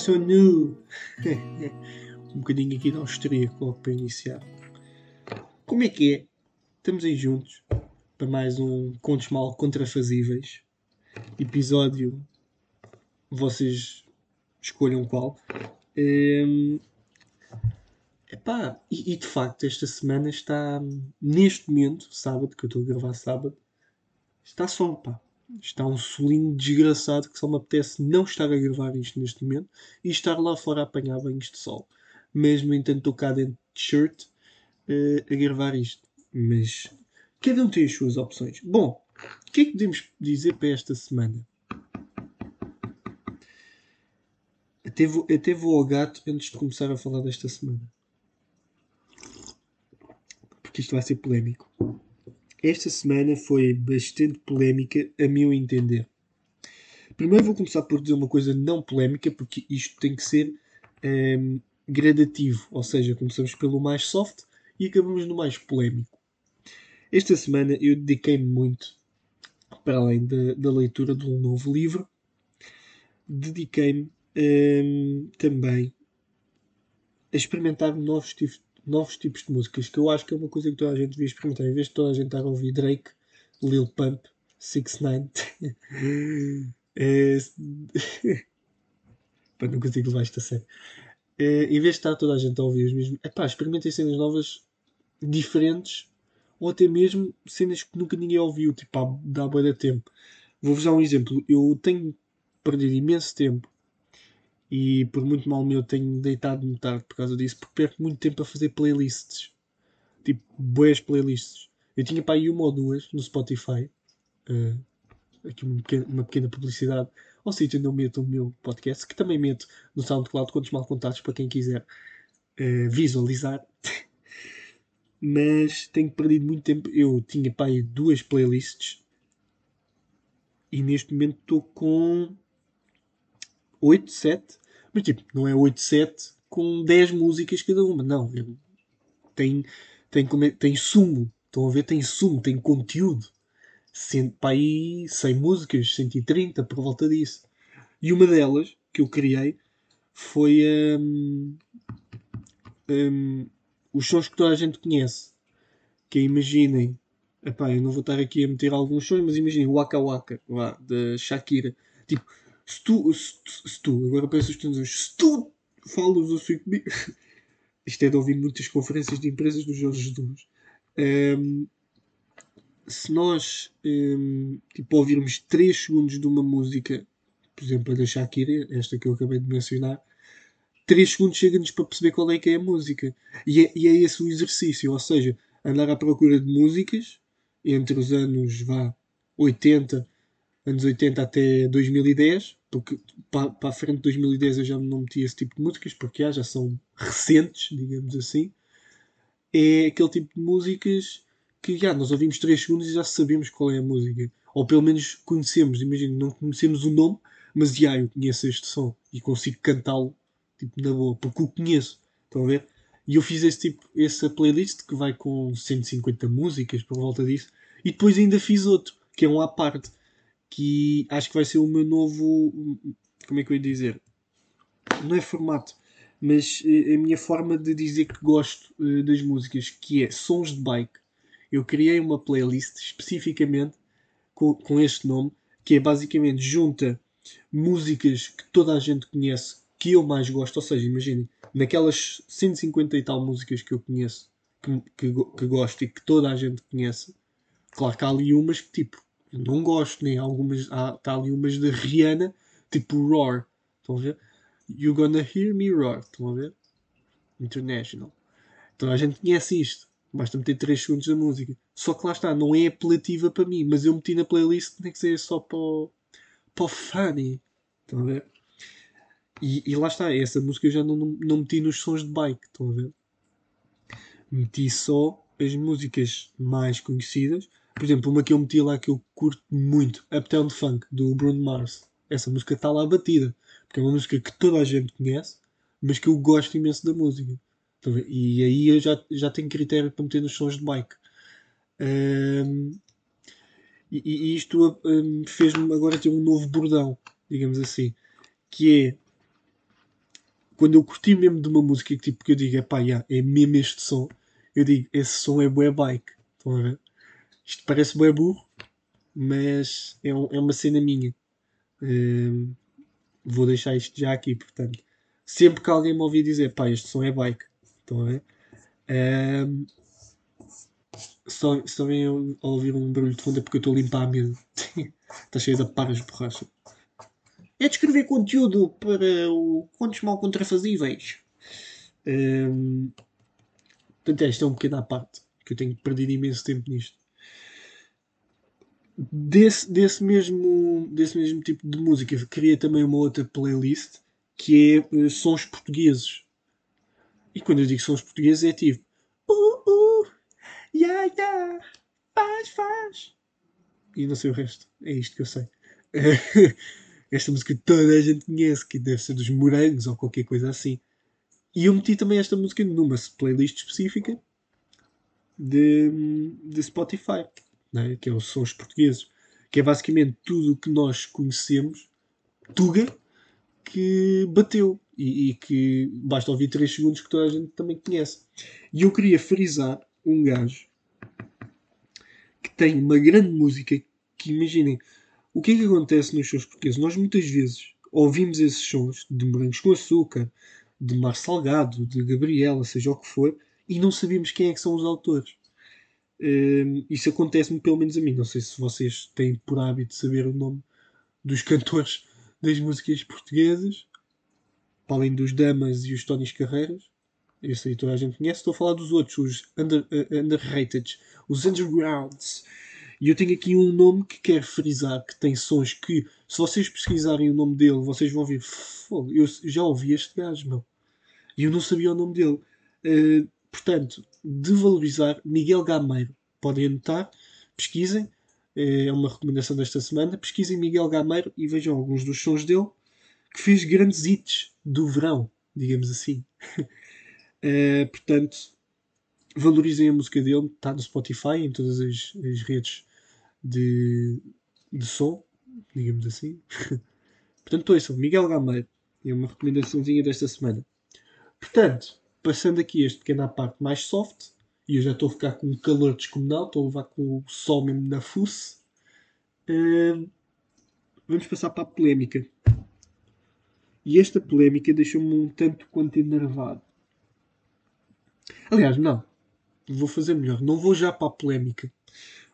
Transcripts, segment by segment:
faço nu. um bocadinho aqui de austríaco logo para iniciar. Como é que é? Estamos aí juntos para mais um Contos Mal Contrafazíveis. Episódio. Vocês escolham qual. Um, epá, e, e de facto, esta semana está, neste momento, sábado, que eu estou a gravar sábado, está sol, pá Está um solinho desgraçado que só me apetece não estar a gravar isto neste momento e estar lá fora a apanhar banhos de sol. Mas, no entanto, estou cá dentro de shirt uh, a gravar isto. Mas cada um tem as suas opções. Bom, o que é que podemos dizer para esta semana? Até vou, até vou ao gato antes de começar a falar desta semana. Porque isto vai ser polémico. Esta semana foi bastante polémica, a meu entender. Primeiro vou começar por dizer uma coisa não polémica, porque isto tem que ser um, gradativo, ou seja, começamos pelo mais soft e acabamos no mais polémico. Esta semana eu dediquei-me muito, para além da, da, leitura de um novo livro, dediquei-me um, também a experimentar novos tipos, novos tipos de músicas, que eu acho que é uma coisa que toda a gente devia experimentar. Em vez de toda a gente estar a ouvir Drake, Lil Pump, 6 9 é... Não consigo levar isto a sério. É, em vez de estar toda a gente a ouvir os mesmos. Epá, experimentem cenas novas, diferentes, ou até mesmo cenas que nunca ninguém ouviu, tipo, dá boa tempo. Vou-vos dar um exemplo. Eu tenho perdido imenso tempo e por muito mal meu tenho deitado-me tarde por causa disso, porque perco muito tempo a fazer playlists. Tipo, boas playlists. Eu tinha para aí uma ou duas no Spotify. Uh, aqui uma pequena, uma pequena publicidade ao sítio onde eu meto o meu podcast, que também meto no SoundCloud Contos Mal Contados para quem quiser uh, visualizar. Mas tenho perdido muito tempo. Eu tinha para aí duas playlists e neste momento estou com 8, 7 mas tipo, não é 8-7 com 10 músicas cada uma. Não. Tem, tem, tem sumo. Estão a ver? Tem sumo, tem conteúdo. Para aí 100 músicas, 130, por volta disso. E uma delas que eu criei foi um, um, os sons que toda a gente conhece. Que é, imaginem, epá, eu não vou estar aqui a meter alguns sons, mas imaginem Waka Waka, lá, da Shakira. Tipo, se tu, se, se tu agora penso os se tu falas assim comigo, isto é de ouvir muitas conferências de empresas do Jorge Jesus. Um, se nós um, tipo, ouvirmos 3 segundos de uma música, por exemplo, a da Shakira, esta que eu acabei de mencionar, 3 segundos chega-nos para perceber qual é que é a música. E é, e é esse o exercício, ou seja, andar à procura de músicas entre os anos vá, 80, anos 80 até 2010, porque para, para a frente de 2010 eu já não meti esse tipo de músicas, porque já, são recentes, digamos assim. É aquele tipo de músicas que já, nós ouvimos 3 segundos e já sabemos qual é a música. Ou pelo menos conhecemos, imagino, não conhecemos o nome, mas já eu conheço este som e consigo cantá-lo tipo, na boa, porque o conheço. Estão a ver? E eu fiz esse tipo, essa playlist que vai com 150 músicas por volta disso. E depois ainda fiz outro, que é um à parte, que acho que vai ser o meu novo. Como é que eu ia dizer? Não é formato, mas eh, a minha forma de dizer que gosto uh, das músicas, que é sons de bike. Eu criei uma playlist especificamente com, com este nome, que é basicamente junta músicas que toda a gente conhece, que eu mais gosto. Ou seja, imaginem, naquelas 150 e tal músicas que eu conheço, que, que, que gosto e que toda a gente conhece, claro que há ali umas que tipo não gosto, nem algumas. Há, tá ali umas da Rihanna, tipo Roar. Estão a ver? You Gonna Hear Me Roar. Estão a ver? International. Então a gente conhece isto. Basta meter 3 segundos da música. Só que lá está, não é apelativa para mim, mas eu meti na playlist, nem que seja só para o, para o funny. Estão a ver? E, e, lá está, essa música eu já não, não, não meti nos sons de bike. Estão a ver? Meti só as músicas mais conhecidas por exemplo, uma que eu meti lá que eu curto muito, Uptown Funk, do Bruno Mars. Essa música está lá batida, porque é uma música que toda a gente conhece, mas que eu gosto imenso da música. E aí eu já, já tenho critério para meter nos sons de bike. Um, e, e, isto um, fez-me agora ter um novo bordão, digamos assim, que é quando eu curti mesmo de uma música que, tipo, que eu digo, é pá, yeah, é mesmo este som, eu digo, esse som é bué bike. Estão a ver? Isto parece bué burro, mas é, um, é uma cena minha. Vou deixar isto já aqui, portanto. Sempre que alguém me ouvir dizer, pá, este som é bike. Estão a ver? Só, só vem ouvir um barulho de fundo é porque eu estou a limpar a mesa. Está cheio de paras de borracha. É de escrever conteúdo para o Contos Mal Contrafazíveis. Um, portanto, esta é um pequeno à parte. Que eu tenho perdido imenso tempo nisto. Desse, desse, mesmo, desse mesmo tipo de música, criei também uma outra playlist que é uh, sons portugueses. E quando eu digo sons portugueses é tipo uh, uh, yeah, yeah, faz, faz. E não sei o resto. É isto que eu sei. esta música toda a gente conhece, que deve ser dos morangos ou qualquer coisa assim. E eu meti também esta música numa playlist específica de, de Spotify, né? que é os Sons Portugueses, que é basicamente tudo o que nós conhecemos, Tuga, que bateu e, e, que basta ouvir 3 segundos que toda a gente também conhece. E eu queria frisar um gajo que tem uma grande música que imaginem o que é que acontece nos shows portugueses? Nós muitas vezes ouvimos esses sons de Morangos com Açúcar, de Mar Salgado, de Gabriela, seja o que for, e não sabemos quem é que são os autores. Um, isso acontece-me pelo menos a mim. Não sei se vocês têm por hábito saber o nome dos cantores das músicas portuguesas, para além dos Damas e os Tónis Carreiras. Esse aí toda a gente conhece. Estou a falar dos outros, os under, uh, underrated, os undergrounds. E eu tenho aqui um nome que quero frisar, que tem sons que, se vocês pesquisarem o nome dele, vocês vão. Fogo, eu já ouvi este gajo, meu. E eu não sabia o nome dele. Uh, portanto, de valorizar Miguel Gameiro. Podem anotar, pesquisem. Eh, é uma recomendação desta semana. Pesquisem Miguel Gameiro e vejam alguns dos sons dele que fez grandes hits do verão, digamos assim. uh, portanto, valorizem a música dele. Está no Spotify, em todas as, as redes de, de som, digamos assim. Portanto, ouçam, Miguel Gameiro. É uma recomendaçãozinha desta semana. Portanto, passando aqui este pequena parte mais soft, e eu já estou a ficar com um calor descomunal, estou a levar com o sol mesmo na fuce. Uh, vamos passar para a polémica. E esta polémica deixou-me um tanto quanto enervado. Aliás, não. Vou fazer melhor. Não vou já para a polémica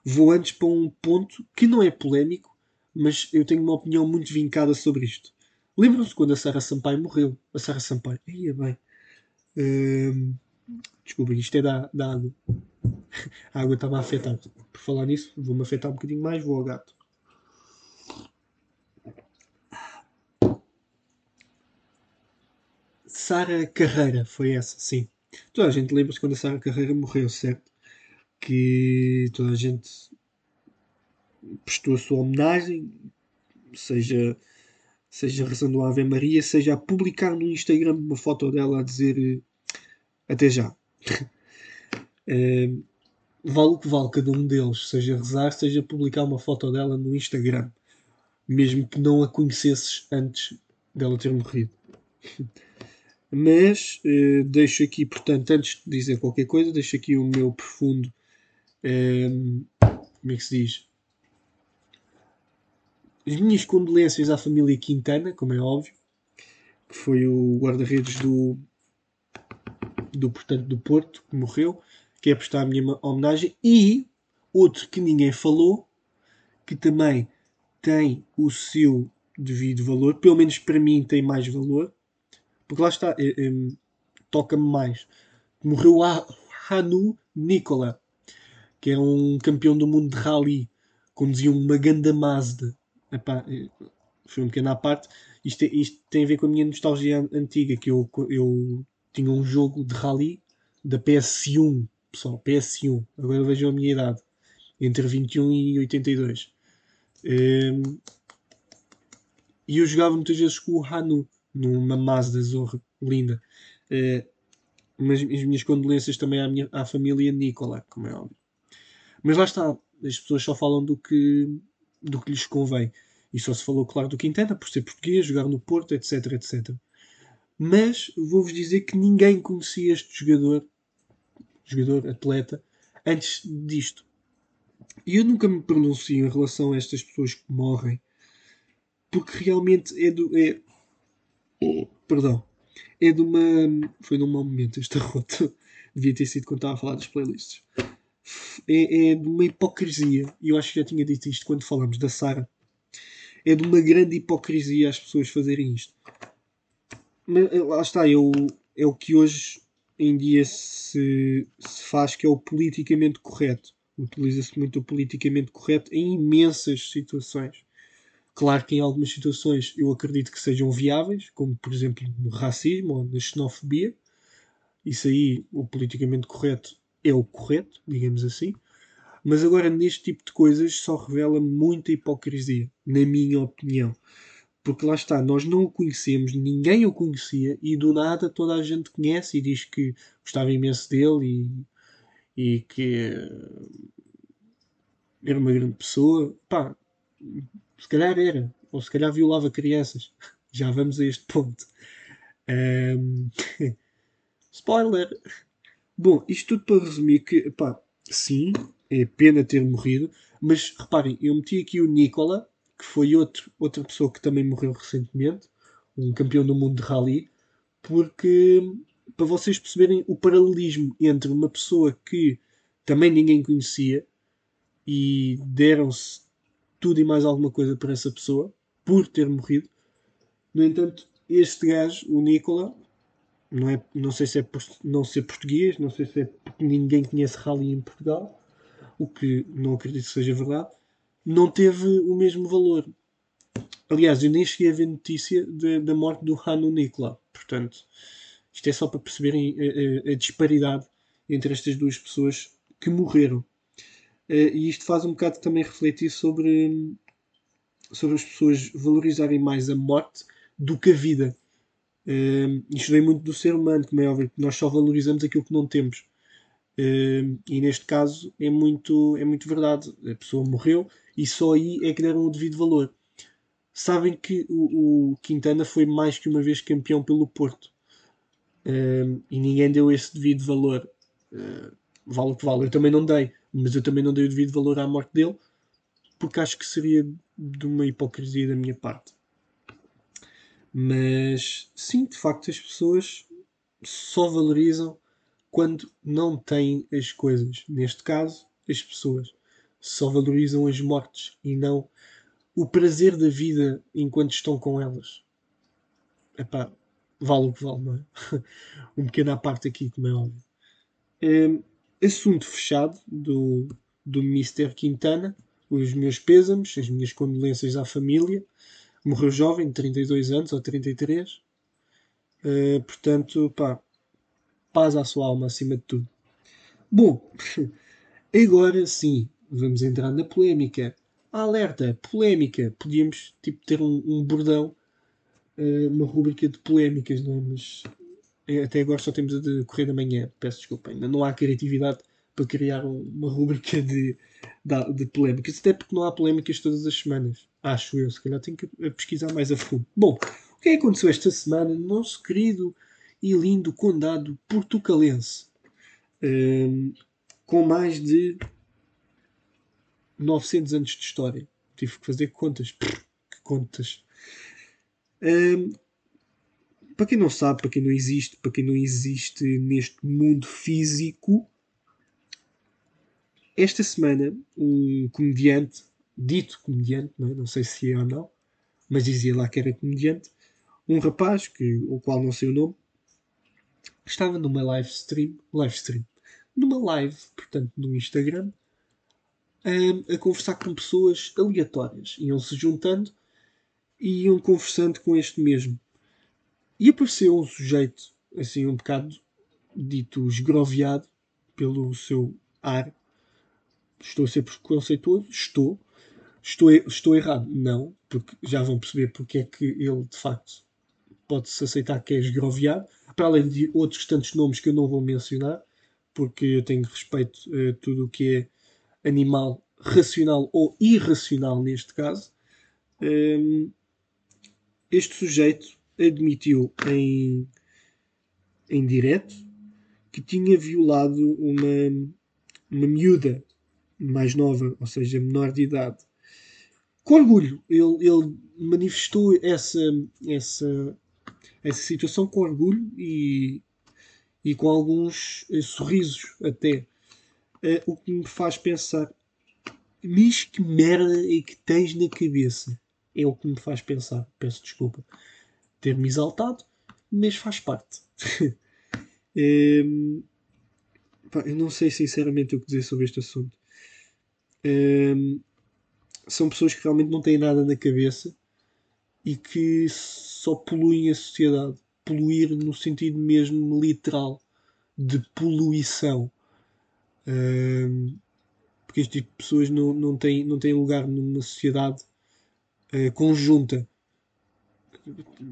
vou antes para um ponto que não é polémico, mas eu tenho uma opinião muito vincada sobre isto. Lembram-se quando a Sarah Sampaio morreu? A Sarah Sampaio. Ia bem. Hum, desculpem, isto é da, da água. A água estava a afetar. Por falar nisso, vou-me afetar um bocadinho mais, vou ao gato. Sara Carreira, foi essa, sim. Toda a gente lembra-se quando a Sara Carreira morreu, certo? que toda a gente prestou a sua homenagem, seja, seja rezando a Ave Maria, seja a publicar no Instagram uma foto dela a dizer até já. é, vale o que vale cada um deles, seja rezar, seja publicar uma foto dela no Instagram, mesmo que não a conhecesses antes dela ter morrido. Mas eh, deixo aqui, portanto, antes de dizer qualquer coisa, deixo aqui o meu profundo um, como é que se diz? As minhas condolências à família Quintana, como é óbvio, que foi o guarda-redes do, do, portanto, do Porto, que morreu, que é prestar a minha homenagem, e outro que ninguém falou, que também tem o seu devido valor, pelo menos para mim tem mais valor, porque lá está, é, é, toca-me mais. Morreu a Hanu Nicola, que era um campeão do mundo de rally, conduzia uma ganda Mazda. Epá, eh, foi um pequeno à parte. Isto, é, isto, tem a ver com a minha nostalgia antiga, que eu, eu tinha um jogo de rally da PS1, pessoal, PS1. Agora vejam a minha idade, entre 21 e 82. Um, ehm, e eu jogava muitas vezes com o Hanu, numa Mazda Zorra, linda. Uh, mas as minhas condolências também à, minha, à família Nicola, como é óbvio. Mas lá está, as pessoas só falam do que, do que lhes convém. E só se falou, claro, do Quintana, por ser português, jogar no Porto, etc, etc. Mas vou-vos dizer que ninguém conhecia este jogador, jogador, atleta, antes disto. E eu nunca me pronuncio em relação a estas pessoas que morrem, porque realmente é do. É, perdão. É de uma. Foi num mau momento esta rota. Devia ter sido quando estava a falar das playlists. É, é de uma hipocrisia. E eu acho que já tinha dito isto quando falamos da Sara. É de uma grande hipocrisia as pessoas fazerem isto. Mas eh, lá está, é o, é o que hoje em dia se, se faz, que é o politicamente correto. Utiliza-se muito o politicamente correto em imensas situações. Claro que em algumas situações eu acredito que sejam viáveis, como por exemplo no racismo ou na xenofobia. Isso aí, o politicamente correto é o correto, digamos assim. Mas agora, neste tipo de coisas, só revela muita hipocrisia, na minha opinião. Porque lá está, nós não o conhecemos, ninguém o conhecia e do nada toda a gente conhece e diz que gostava imenso dele e, e que era uma grande pessoa. Pá, se calhar era, ou se calhar violava crianças. Já vamos a este ponto. Um... Spoiler! Bom, isto tudo para resumir que, pá, sim, é pena ter morrido, mas reparem, eu meti aqui o Nicola, que foi outro, outra pessoa que também morreu recentemente, um campeão do mundo de rally, porque para vocês perceberem o paralelismo entre uma pessoa que também ninguém conhecia e deram-se tudo e mais alguma coisa para essa pessoa por ter morrido. No entanto, este gajo, o Nicola, não, é, não sei se é por não ser português, não sei se é porque ninguém conhece rally em Portugal, o que não acredito que seja verdade, não teve o mesmo valor. Aliás, eu nem cheguei a ver notícia de, da morte do Hanu Nicola. Portanto, isto é só para perceberem a, a, a disparidade entre estas duas pessoas que morreram. Uh, e isto faz um bocado também refletir sobre, sobre as pessoas valorizarem mais a morte do que a vida. Uh, isto vem muito do ser humano, como é óbvio, que nós só valorizamos aquilo que não temos. Uh, e neste caso é muito, é muito verdade. A pessoa morreu e só aí é que deram o devido valor. Sabem que o, o Quintana foi mais que uma vez campeão pelo Porto. Uh, e ninguém deu esse devido valor. vale o que vale. Eu também não dei mas eu também não dei o devido valor à morte dele, porque acho que seria de uma hipocrisia da minha parte. Mas sim, de facto, as pessoas só valorizam quando não têm as coisas. Neste caso, as pessoas só valorizam as mortes e não o prazer da vida enquanto estão com elas. Epá, vale o que vale, não é? um pequeno à parte aqui, como é óbvio. É, assunto fechado do, do Mr. Quintana. Os meus pêsames, as minhas condolências à família. Morreu jovem, 32 anos ou 33. Uh, eh, portanto, pá, paz à sua alma acima de tudo. Bom, agora sim, vamos entrar na polémica. Alerta, polémica. Podíamos tipo, ter um, um bordão, uh, uma rubrica de polémicas, não é? Mas até agora só temos a de Correio da Manhã, peço desculpa, ainda não há criatividade para criar uma rubrica de, de, de, polémicas, até porque não há polémicas todas as semanas, acho eu, se calhar tenho que pesquisar mais a fundo. Bom, o que é aconteceu esta semana no nosso querido e lindo condado portucalense, um, com mais de 900 anos de história? Tive que fazer contas, que contas. Um, para quem não sabe, para quem não existe, para quem não existe neste mundo físico, esta semana um comediante, dito comediante, não, é? não sei se é ou não, mas dizia lá que era comediante, um rapaz, que, o qual não sei o nome, estava numa live stream, live stream, numa live, portanto, no Instagram, a, a conversar com pessoas aleatórias. Iam se juntando e iam conversando com este mesmo. E apareceu um sujeito, assim, um bocado dito esgroviado pelo seu ar. Estou a ser preconceituoso? Estou. Estou, estou errado? Não, porque já vão perceber porque é que ele, de facto, pode-se aceitar que é esgroviado. Para além de outros tantos nomes que eu não vou mencionar, porque eu tenho respeito a tudo o que é animal racional ou irracional neste caso. Um, este sujeito admitiu em, em direto que tinha violado uma, uma miúda mais nova, ou seja, menor de idade. Com orgulho, ele, ele manifestou essa, essa, essa situação com orgulho e, e com alguns eh, sorrisos até. Uh, o que me faz pensar, mas que merda é que tens na cabeça? É o que me faz pensar. Peço desculpa ter-me exaltado, mas faz parte. um, pá, eu não sei sinceramente o que dizer sobre este assunto. Um, são pessoas que realmente não têm nada na cabeça e que só poluem a sociedade. Poluir no sentido mesmo literal de poluição. Porque este tipo de pessoas não, não, tem, não tem lugar numa sociedade uh, conjunta.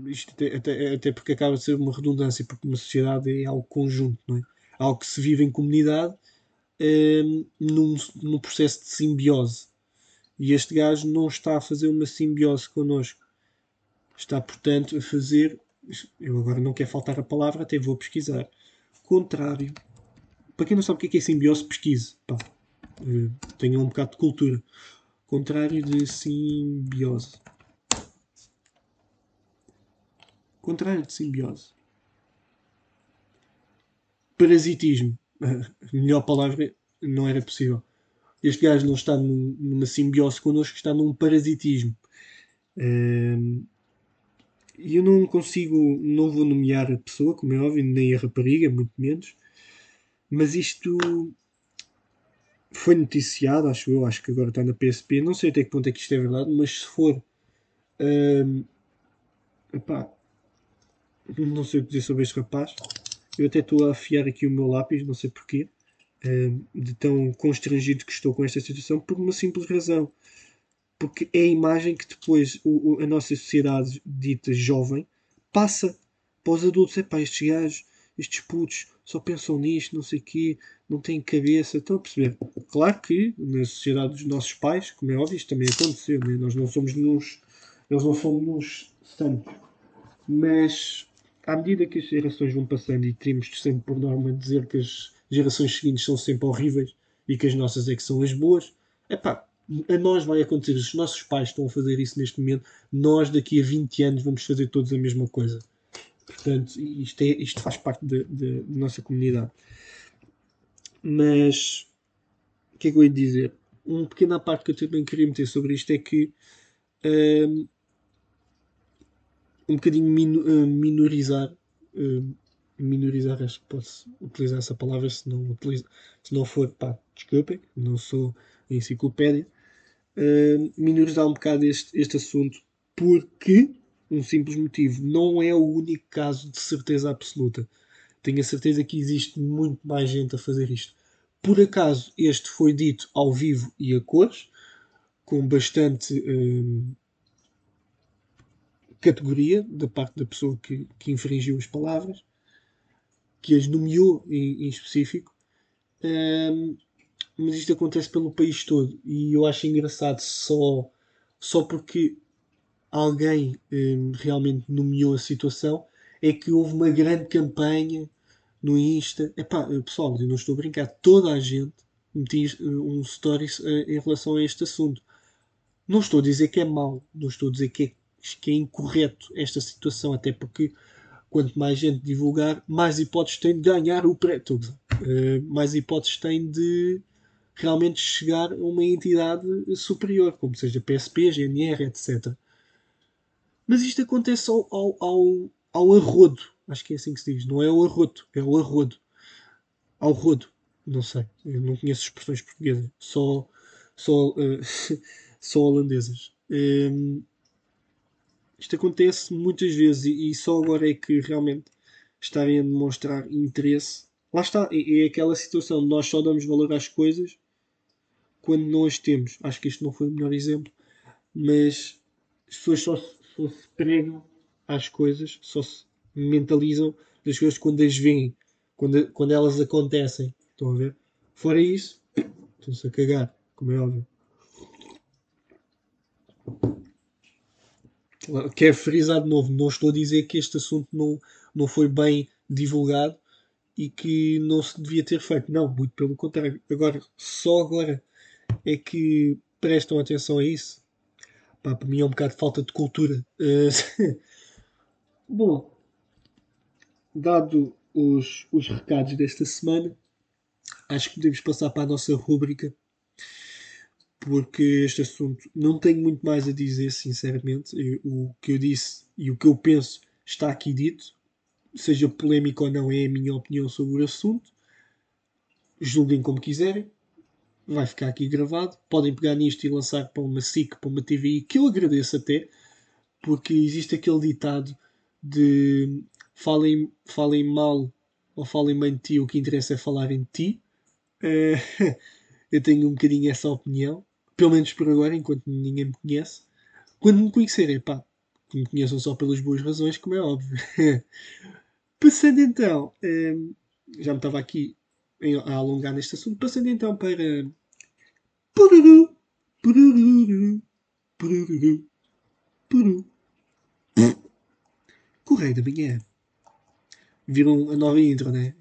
Isto até, até, até, porque acaba de ser uma redundância, porque uma sociedade é algo conjunto, não é? Algo que se vive em comunidade um, num, num processo de simbiose. E este gajo não está a fazer uma simbiose connosco. Está, portanto, a fazer. Eu agora não quero faltar a palavra, até vou pesquisar. Contrário. Para quem não sabe o que é, é simbiose, pesquise. Pá, uh, tenham um bocado de cultura. Contrário de simbiose. Contrário de simbiose. Parasitismo. A melhor palavra não era possível. Este gajo não está numa simbiose connosco, está num parasitismo. Ehm, e eu não consigo, não vou nomear a pessoa, como é óbvio, nem a rapariga, muito menos, mas isto foi noticiado, acho eu, acho que agora está na PSP, não sei até que ponto é que isto é verdade, mas se for. Um, epá, não sei o que dizer sobre este rapaz. Eu até estou a afiar aqui o meu lápis, não sei porquê, um, de tão constrangido que estou com esta situação, por uma simples razão. Porque é a imagem que depois o, o, a nossa sociedade dita jovem passa para os adultos. Epá, estes gajos, estes putos, só pensam nisto, não sei o quê, não têm cabeça. Estão a perceber? Claro que na sociedade dos nossos pais, como é óbvio, isto também aconteceu. Né? Nós não somos nos. Eles não somos nos santos. Mas à medida que as gerações vão passando e temos sempre por norma dizer que as gerações seguintes são sempre horríveis e que as nossas é que são as boas, epá, a nós vai acontecer. Os nossos pais estão a fazer isso neste momento. Nós, daqui a 20 anos, vamos fazer todos a mesma coisa. Portanto, isto, é, isto faz parte da nossa comunidade. Mas o que é que eu ia dizer? Uma pequena parte que eu também queria meter sobre isto é que um, um bocadinho min, minorizar um, minorizar, acho que posso utilizar essa palavra se não, utilizo, se não for, pá, desculpem, não sou enciclopédia, uh, minorizar um bocado este, este assunto porque um simples motivo. Não é o único caso de certeza absoluta. Tenho a certeza que existe muito mais gente a fazer isto. Por acaso, este foi dito ao vivo e a cores, com bastante hum, categoria da parte da pessoa que, que infringiu as palavras, que as nomeou em, em específico. Hum, mas isto acontece pelo país todo e eu acho engraçado só, só porque alguém um, realmente nomeou a situação, é que houve uma grande campanha no Insta. Epá, pessoal, eu não estou a brincar, toda a gente metia um stories uh, em relação a este assunto. Não estou a dizer que é mau, não estou a dizer que é, que é incorreto esta situação, até porque quanto mais gente divulgar, mais hipóteses tem de ganhar o prédio. Uh, mais hipóteses tem de realmente chegar a uma entidade superior, como seja PSP, GNR, etc. Mas isto acontece ao, ao, ao, ao arrodo. Acho que é assim que se diz. Não é o arroto, é o arrodo. Ao rodo. Não sei. Eu não conheço expressões portuguesas. Só, só, uh, só holandesas. Um, ehm, isto acontece muitas vezes e, e, só agora é que realmente estarem a demonstrar interesse. Lá está. É, é aquela situação de nós só damos valor às coisas quando não as temos. Acho que este não foi o melhor exemplo. Mas as pessoas só só se pregam às coisas, só se mentalizam das coisas quando as veem, quando, quando elas acontecem. Estão a ver? Fora isso, estão-se a cagar, como é óbvio. quero frisar de novo, não estou a dizer que este assunto não, não foi bem divulgado e que não se devia ter feito. Não, muito pelo contrário. Agora, só agora é que prestam atenção a isso. Pá, para mim é um bocado de falta de cultura. Bom, dado os, os recados desta semana, acho que podemos passar para a nossa rúbrica porque este assunto não tenho muito mais a dizer, sinceramente. o que eu disse e o que eu penso está aqui dito. Seja polémico ou não, é a minha opinião sobre o assunto. Julguem como quiserem. Vai ficar aqui gravado. Podem pegar nisto e lançar para uma SIC, para uma TVI, que eu agradeço até, porque existe aquele ditado de falem, falem mal ou falem bem de ti, o que interessa é falar em ti. Uh, eu tenho um bocadinho essa opinião pelo menos por agora, enquanto ninguém me conhece. Quando me conhecerem, pá, que me conheçam só pelas boas razões, como é óbvio. Passando então, um, já me estava aqui a alongar neste assunto, passando então para. Pururu, pururu, pururu, pururu. Correio da manhã. Viram a nova intro, né?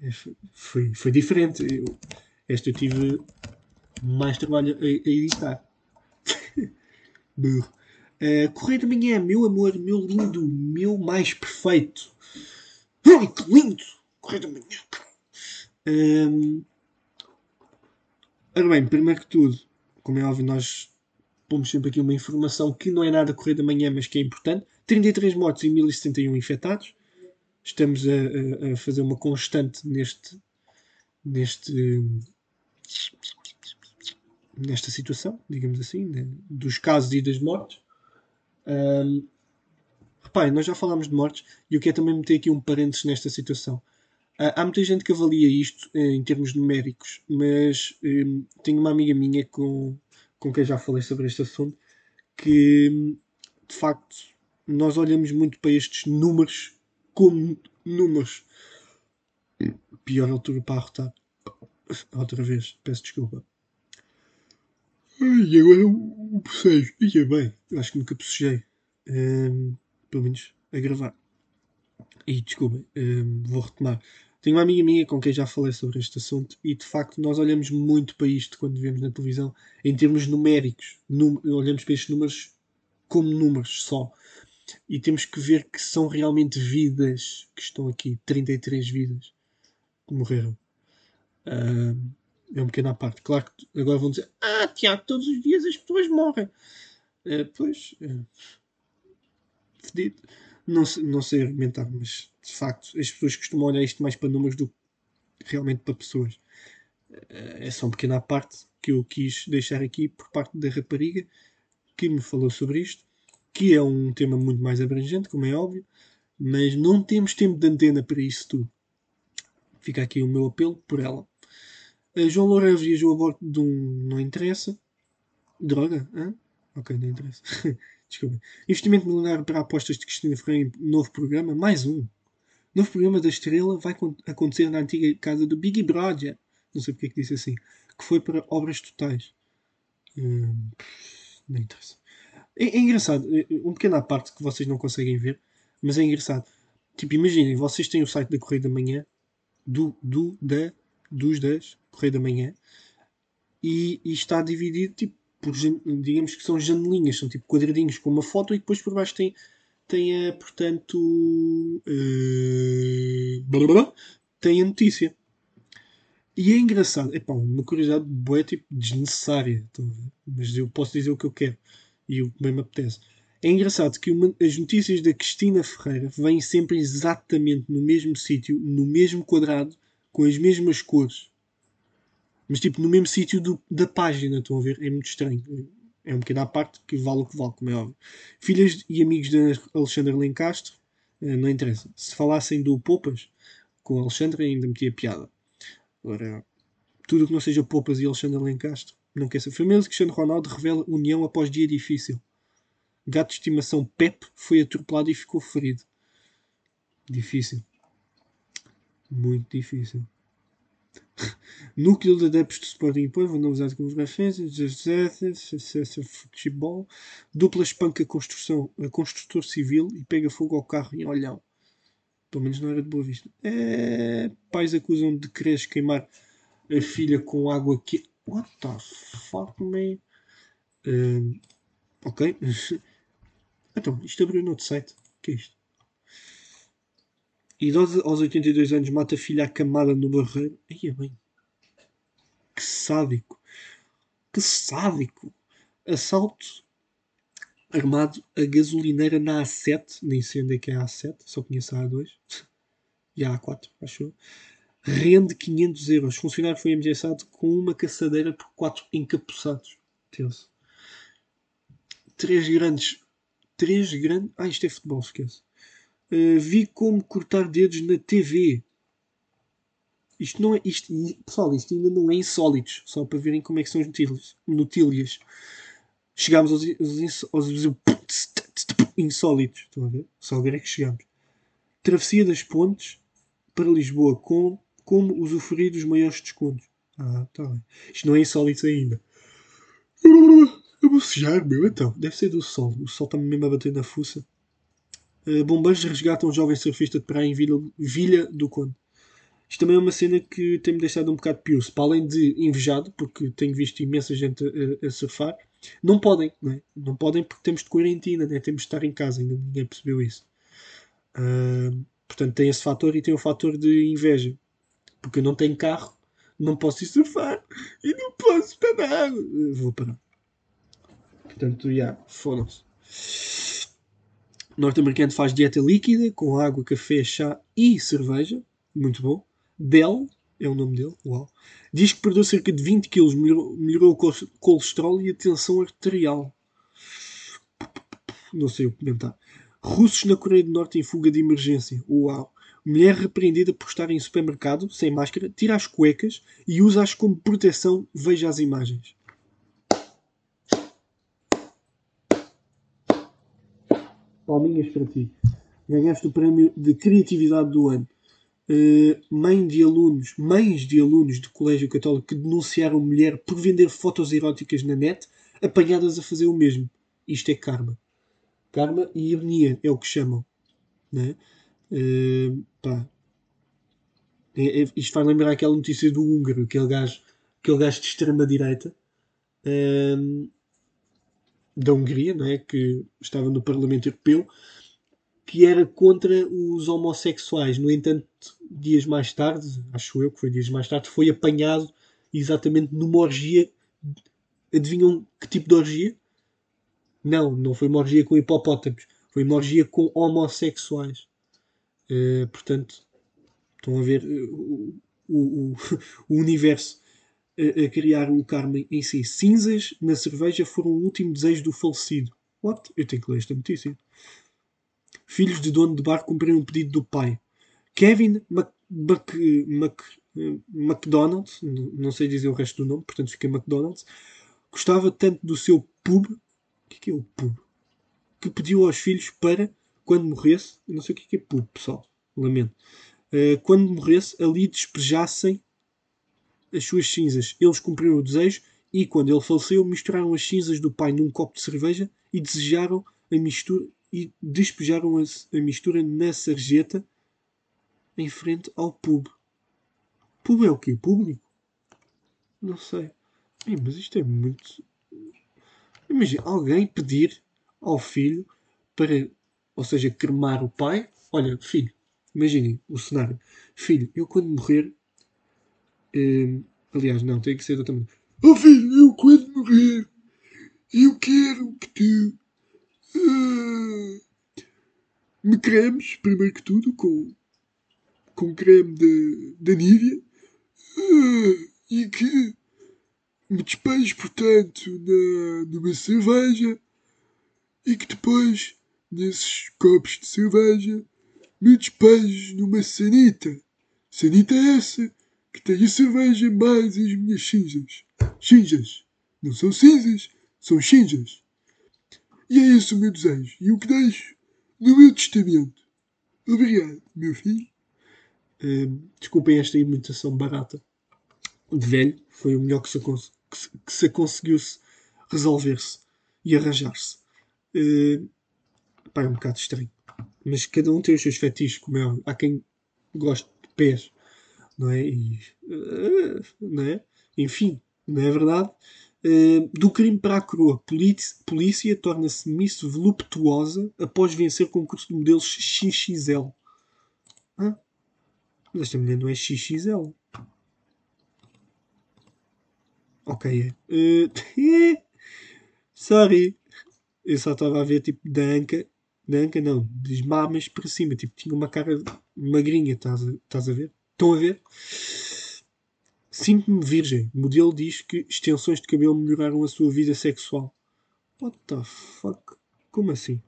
Foi, foi diferente. Eu, esta eu tive mais trabalho a, a editar. uh, Correio da Manhã, meu amor, meu lindo, meu mais perfeito. Ai, que lindo! Correio da Manhã. Um, ora bem, primeiro que tudo, como é óbvio, nós pomos sempre aqui uma informação que não é nada Correio da Manhã, mas que é importante. 33 mortos e 1071 infectados. Estamos a, a, a fazer uma constante neste, neste nesta situação, digamos assim, né, dos casos e das mortes. Um, reparem, nós já falámos de mortes e eu quero também meter aqui um parênteses nesta situação. Uh, há muita gente que avalia isto uh, em termos numéricos, mas um, tenho uma amiga minha com, com quem já falei sobre este assunto que, de facto, nós olhamos muito para estes números como números. Pior altura para arrotar. Outra vez, peço desculpa. E agora o, bocejo. Ia bem, acho que nunca bocejei. Um, pelo menos a gravar. E desculpem, um, vou retomar. Tenho uma amiga minha com quem já falei sobre este assunto e de facto nós olhamos muito para isto quando vemos na televisão em termos numéricos. Num, olhamos para estes números como números só. E temos que ver que são realmente vidas que estão aqui. 33 vidas que morreram. Um, é um pequeno à parte. Claro que agora vão dizer: Ah, Tiago, todos os dias as pessoas morrem. Uh, pois. Uh, fedido. Não, não sei argumentar, mas de facto as pessoas costumam olhar isto mais para números do que realmente para pessoas. Uh, é só um pequeno parte que eu quis deixar aqui por parte da rapariga que me falou sobre isto, que é um tema muito mais abrangente, como é óbvio, mas não temos tempo de antena para isso tudo. Fica aqui o meu apelo por ela. Uh, João Loureiro viajou a bordo de um. Não interessa. Droga? Hã? Ok, não interessa. Desculpa. Investimento milionário para apostas de Cristina Ferreira em novo programa. Mais um. Novo programa da Estrela vai acontecer na antiga casa do Big Brother. Não sei porque é que disse assim. Que foi para obras totais. Hum, não interessa. É, é engraçado. É, é um pequeno à parte que vocês não conseguem ver. Mas é engraçado. Tipo, imaginem, vocês têm o site da Correio da Manhã. Do, do, da dos 10, Correio da Manhã, e, e, está dividido tipo, por, digamos que são janelinhas, são tipo quadradinhos com uma foto e depois por baixo tem, tem a, portanto, uh, blá, blá, tem a notícia. E é engraçado, é pá, uma curiosidade boa, tipo, desnecessária, mas eu posso dizer o que eu quero e o que bem me apetece. É engraçado que uma, as notícias da Cristina Ferreira vêm sempre exatamente no mesmo sítio, no mesmo quadrado, com as mesmas cores, mas tipo no mesmo sítio da página. Estão a ver? É muito estranho. É um pequeno à parte que vale o que vale, como é óbvio. Filhas e amigos de Alexandre Lencastre, eh, não interessa. Se falassem do Poupas com Alexandre, ainda metia piada. Agora, tudo que não seja Poupas e Alexandre Lencastre, não quer ser. De Cristiano Ronaldo revela união após dia difícil. Gato de estimação Pep foi atropelado e ficou ferido. Difícil. Muito difícil. Núcleo de adeptos de Sporting Povo, usar como futebol. Dupla espanca construção, a construtor civil e pega fogo ao carro em Olhão. Pelo menos não era de boa vista. É, pais acusam de quereres queimar a filha com água que. What the fuck, man? Uh, ok. então, isto abriu no outro site. O que é isto? Idosa aos 82 anos mata a filha acamada no barreiro. É bem. Que sádico. Que sádico. Assalto armado a gasolineira na A7. Nem sei onde é que é a A7. Só conheço a A2. E a A4, acho. Rende 500 euros. Funcionário foi ameaçado com uma caçadeira por quatro encapuçados. Deus. Três grandes. Três grandes. Ah, isto é futebol, esquece. Uh, vi como cortar dedos na TV. Isto não é. Isto, pessoal, isto ainda não é insólitos. Só para verem como é que são os notílias. Chegámos aos, aos, aos insólitos. Estão a ver? Só agora é que chegamos. Travessia das pontes para Lisboa com como usufruir dos maiores descontos. Ah, tá bem. Isto não é insólito ainda. Eu vou sujar, meu. Então, deve ser do sol. O sol está-me mesmo a bater na fuça. Uh, bombeiros resgatam um jovem surfista de praia em Vila, do Conde. Isto também é uma cena que tem-me deixado um bocado pior. Para além de invejado, porque tenho visto imensa gente a, a surfar, não podem, não, é? não podem porque temos de quarentena, né? temos de estar em casa, ainda ninguém percebeu isso. Uh, portanto, tem esse fator e tem o fator de inveja. Porque eu não tenho carro, não posso ir surfar e não posso parar. Vou parar. Portanto, já, yeah, foram-se. Norte-americano faz dieta líquida com água, café, chá e cerveja. Muito bom. Dell é o nome dele. Uau. Diz que perdeu cerca de 20 kg, melhorou, melhorou o colesterol e a tensão arterial. Não sei o que comentar. Russos na Coreia do Norte em fuga de emergência. Uau. Mulher repreendida por estar em supermercado, sem máscara, tira as cuecas e usa-as como proteção. Veja as imagens. Palminhas para ti. Ganhaste o prémio de criatividade do ano. Uh, mãe de alunos, mães de alunos de colégio católico que denunciaram mulher por vender fotos eróticas na net, apanhadas a fazer o mesmo. Isto é karma. Karma e ironia é o que chamam. Né? Uh, pá. É, é, isto faz lembrar aquela notícia do húngaro, aquele gajo, aquele gajo de extrema-direita uh, da Hungria, não é? que estava no Parlamento Europeu, que era contra os homossexuais. No entanto, dias mais tarde, acho eu que foi dias mais tarde, foi apanhado exatamente numa orgia. Adivinham que tipo de orgia? Não, não foi uma orgia com hipopótamos, foi uma orgia com homossexuais. Uh, portanto, estão a ver uh, o, o, o, universo a, criar o karma em si. Cinzas na cerveja foram o último desejo do falecido. What? Eu tenho que ler esta notícia. Filhos de dono de bar cumpriram um pedido do pai. Kevin Mac, Mac, Mac, McDonald, não sei dizer o resto do nome, portanto fica McDonald's, gostava tanto do seu pub, o que é, é o pub? Que pediu aos filhos para quando morresse, não sei o que é, pub, pessoal, lamento, uh, quando morresse, ali despejassem as suas cinzas. Eles cumpriram o desejo e, quando ele faleceu, misturaram as cinzas do pai num copo de cerveja e desejaram a mistura e despejaram a, a mistura na sarjeta em frente ao pub. Pub é o quê? Público? Não sei. Ei, mas isto é muito. Imagina, alguém pedir ao filho para ou seja, cremar o pai. Olha, filho, imaginem o cenário. Filho, eu quando morrer. Eh, aliás, não, tem que ser outra maneira. Oh filho, eu quando morrer, eu quero que tu uh, me cremes, primeiro que tudo, com, com creme da Nívia uh, e que me despejes, portanto, na, numa cerveja e que depois nesses copos de cerveja, me despejo numa sanita. Sanita essa que a cerveja mais as minhas cinzas. Cinzas. Não são cinzas, são cinzas. E é esse o meu desejo e o que deixo no meu testamento. Obrigado, meu filho. Uh, desculpem esta imitação barata. de velho, foi o melhor que se, que se, que se conseguiu resolver-se e arranjar-se. Uh, pá, é um bocado estranho. Mas cada um tem os seus fetiches, como é Há quem goste de pés, não é? E, uh, não é? Enfim, não é verdade? Uh, do crime para a coroa, polícia, polícia torna-se Miss voluptuosa após vencer concurso de modelos XXL. Hã? Mas esta mulher não é XXL. Ok, é. Uh, sorry. Eu só estava a ver tipo da anca. Não, dos mamas para cima. Tipo, tinha uma cara magrinha, estás a, estás a ver? Estão a ver? Sinto-me virgem. O modelo diz que extensões de cabelo melhoraram a sua vida sexual. What the fuck? Como assim?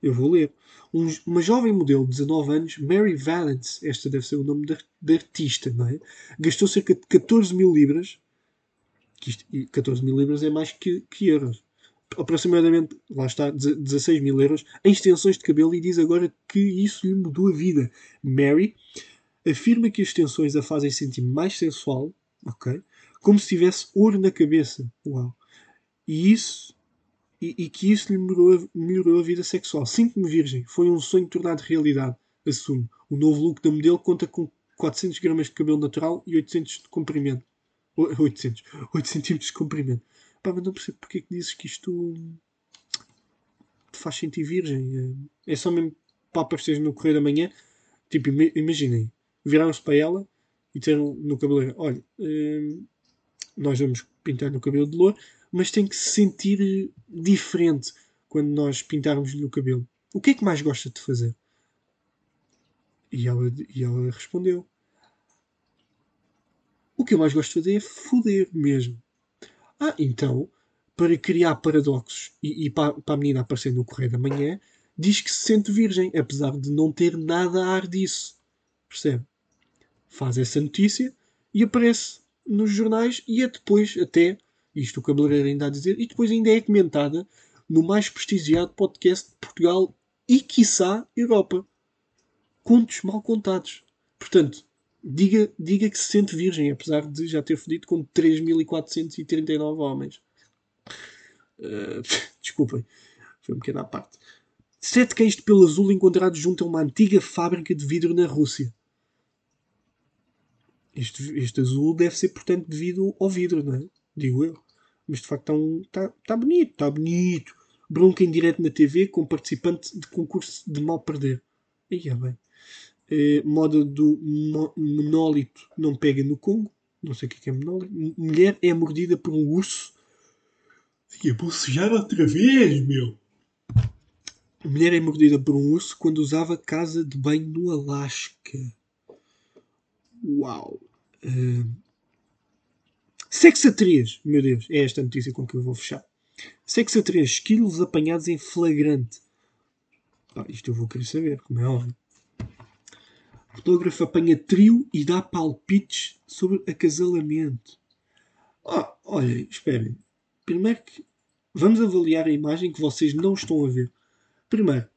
Eu vou ler. Um, uma jovem modelo de 19 anos, Mary Valence, esta deve ser o nome da, artista, não é? Gastou cerca de 14 mil libras. Que isto, 14 mil libras é mais que, que euros. Aproximadamente, lá está, 16 mil euros em extensões de cabelo e diz agora que isso lhe mudou a vida. Mary afirma que as extensões a fazem sentir mais sensual, ok? Como se tivesse ouro na cabeça. Uau! E isso e, e que isso lhe melhorou, melhorou a vida sexual. Sinto-me virgem. Foi um sonho tornado realidade. Assumo. O novo look da modelo conta com 400 gramas de cabelo natural e 800 de comprimento. 800. 8 centímetros de comprimento. Pá, mas não percebo porque é que dizes que isto te faz sentir virgem. É só mesmo para esteja no correio da manhã. Tipo, imaginem viraram-se para ela e disseram no cabeleireiro: Olha, hum, nós vamos pintar no cabelo de louro, mas tem que se sentir diferente quando nós pintarmos no cabelo. O que é que mais gosta de fazer? E ela, e ela respondeu: O que eu mais gosto de fazer é foder mesmo. Ah, então, para criar paradoxos e, e para, para a menina aparecer no Correio da Manhã, diz que se sente virgem, apesar de não ter nada a ar disso. Percebe? Faz essa notícia e aparece nos jornais e é depois até, isto o cabeleireiro ainda a dizer, e depois ainda é comentada no mais prestigiado podcast de Portugal e, quiçá, Europa. Contos mal contados. Portanto, diga, diga que se sente virgem, apesar de já ter fodido com 3.439 homens. Uh, desculpem, foi um bocadinho à parte. Sete cães de pelo azul encontrados junto a uma antiga fábrica de vidro na Rússia. Este, este azul deve ser, portanto, devido ao vidro, não é? Digo eu. Mas de facto está um, tá, tá bonito, está bonito. Bronca em direto na TV com participante de concurso de mal perder. Aí é bem. É, moda do mo monólito não pega no Congo. Não sei o que é, é monólito. Mulher é mordida por um urso. Ia bocejar outra vez, meu. Mulher é mordida por um urso quando usava casa de banho no Alasca. Uau! Uh, sexo a 3, meu Deus, é esta notícia com que eu vou fechar. 3, esquilos apanhados em flagrante. Ah, isto eu vou querer saber, como é óbvio. Fotógrafo apanha trio e dá palpites sobre acasalamento. Ah, olhem, esperem. Primeiro que vamos avaliar a imagem que vocês não estão a ver. Primeiro,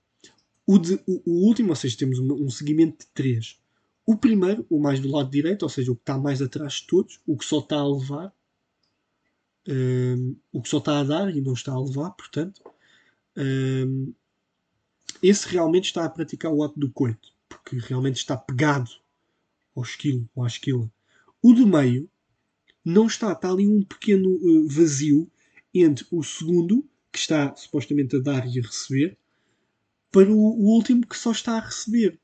o, de, o, o último, ou seja, temos um, um seguimento de três. O primeiro, o mais do lado direito, ou seja, o que está mais atrás de todos, o que só está a levar, um, o que só está a dar e não está a levar, portanto, um, esse realmente está a praticar o ato do coito, porque realmente está pegado ao esquilo ou à esquila. O do meio não está, está ali um pequeno uh, vazio entre o segundo, que está supostamente a dar e a receber, para o, o último que só está a receber.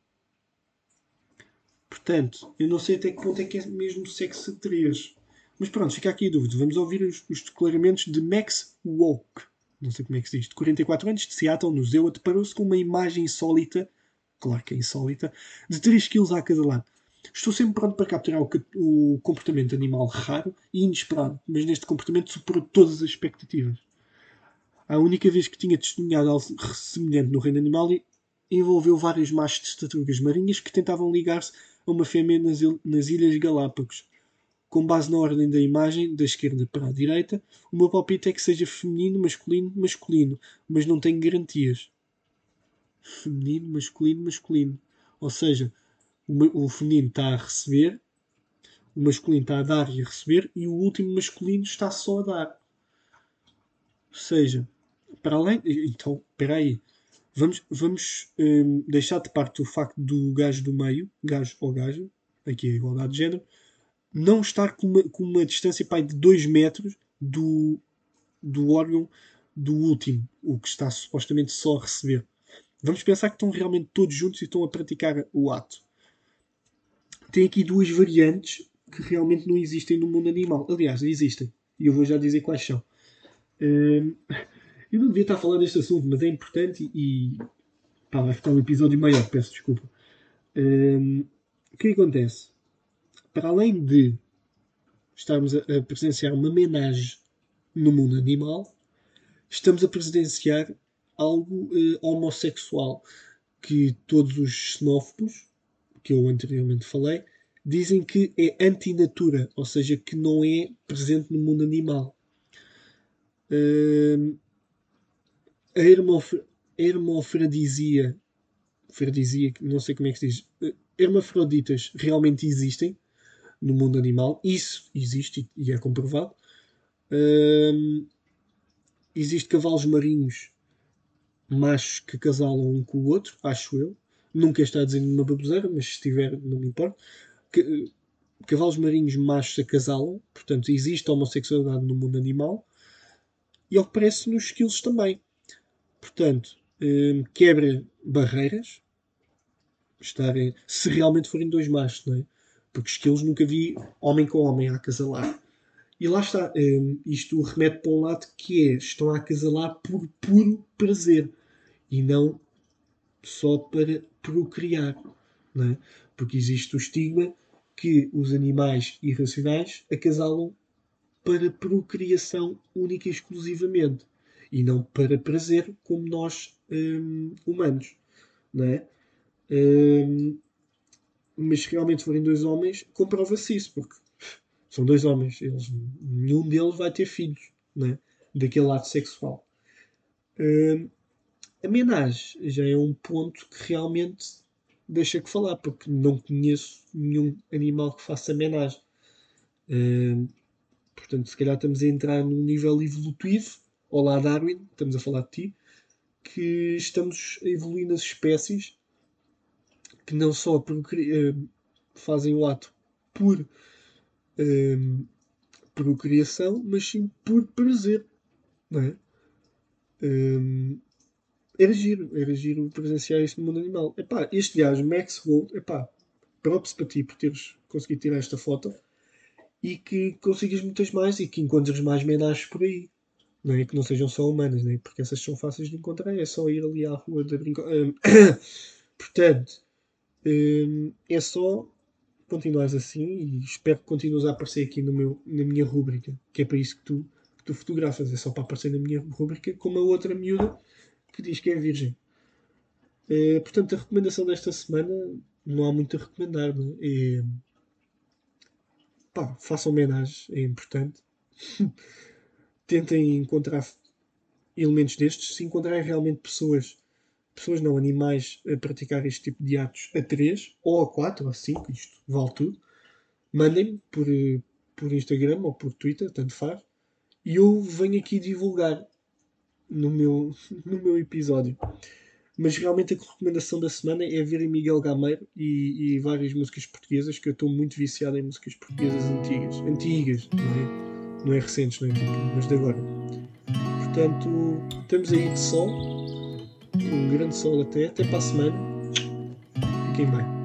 Portanto, eu não sei até que ponto é que é mesmo sexo 3. Mas pronto, fica aqui a dúvida. Vamos ouvir os, os declaramentos de Max Walk. Não sei como é que se diz. De 44 anos, de Seattle, no Zewa, deparou-se com uma imagem insólita, claro que é insólita, de 3 kg a cada lado. Estou sempre pronto para capturar o, o, comportamento animal raro e inesperado, mas neste comportamento superou todas as expectativas. A única vez que tinha testemunhado algo semelhante no reino animal envolveu vários machos de tartarugas marinhas que tentavam ligar-se a uma fêmea nas, nas Ilhas Galápagos. Com base na ordem da imagem, da esquerda para a direita, o meu palpite é que seja feminino, masculino, masculino, mas não tenho garantias. Feminino, masculino, masculino. Ou seja, o, o feminino está a receber, O masculino está a dar e a receber e o último masculino está só a dar. Ou seja, para além. Então, espera aí. Vamos, vamos um, deixar de parte o facto do gajo do meio, gajo ou gajo, aqui a igualdade de género, não estar com uma, com uma distância pai, de 2 metros do, do órgão do último, o que está supostamente só a receber. Vamos pensar que estão realmente todos juntos e estão a praticar o ato. Tem aqui duas variantes que realmente não existem no mundo animal. Aliás, existem. E eu vou já dizer quais são. Um, eu não devia estar a falar deste assunto, mas é importante e pá, vai ficar um episódio maior, peço desculpa. Um, o que acontece? Para além de estarmos a, a presenciar uma homenagem no mundo animal, estamos a presenciar algo uh, homossexual que todos os xenófobos, que eu anteriormente falei, dizem que é antinatura, ou seja, que não é presente no mundo animal. Uh, a hermofradisia, fradisia, não sei como é que se diz, hermafroditas realmente existem no mundo animal. Isso existe e é comprovado. Um, existe cavalos marinhos machos que casalam um com o outro, acho eu. Nunca está dizendo uma baboseira, mas se estiver, não me importa. Que, cavalos marinhos machos acasalam, portanto, existe homossexualidade no mundo animal. E ao que parece nos esquilos também. Portanto, um, quebra barreiras, estarem, se realmente forem dois machos, não é? Porque esquilos nunca vi homem com homem a acasalar. E lá está, um, isto remete para um lado que é, estão a acasalar por puro prazer e não só para procriar, não é? Porque existe o estigma que os animais irracionais acasalam para procriação única e exclusivamente e não para prazer, como nós hum, humanos, não é? Hum, mas se realmente forem dois homens, comprova-se isso, porque são dois homens, eles, nenhum deles vai ter filhos, é? Daquele ato sexual. Hum, a menagem já é um ponto que realmente deixa que falar, porque não conheço nenhum animal que faça menagem. Hum, portanto, se calhar estamos a entrar num nível evolutivo Olá Darwin, estamos a falar de ti, que estamos a evoluir nas espécies que não só uh, fazem o ato por uh, procriação, mas sim por prazer. Não é? Um, era giro, era giro presenciar isto no mundo animal. Epá, este gajo, Max Gold, epá, props para ti por teres conseguido tirar esta foto e que consigas muitas mais e que encontres mais menagens por aí não é? Que não sejam só humanas, não é? Porque essas são fáceis de encontrar, é só ir ali à rua de brincar. portanto, um, é só continuares assim e espero que continues a aparecer aqui no meu, na minha rúbrica, que é para isso que tu, que tu fotografas, é só para aparecer na minha rúbrica, como a outra miúda que diz que é virgem. Uh, portanto, a recomendação desta semana não há muito a recomendar, não é pá, façam homenagem, é importante. tentem encontrar elementos destes, se encontrarem realmente pessoas, pessoas não, animais, a praticar este tipo de atos a 3, ou a 4, ou a 5, isto vale tudo, mandem-me por, por Instagram ou por Twitter, tanto faz, e eu venho aqui divulgar no meu, no meu episódio. Mas realmente a recomendação da semana é verem Miguel Gameiro e, e várias músicas portuguesas, que eu estou muito viciado em músicas portuguesas antigas. Antigas, não é? Não é recentes, não é tipo, mas de agora. Portanto, estamos aí de sol, um grande sol até, até para a semana. Fiquem bem.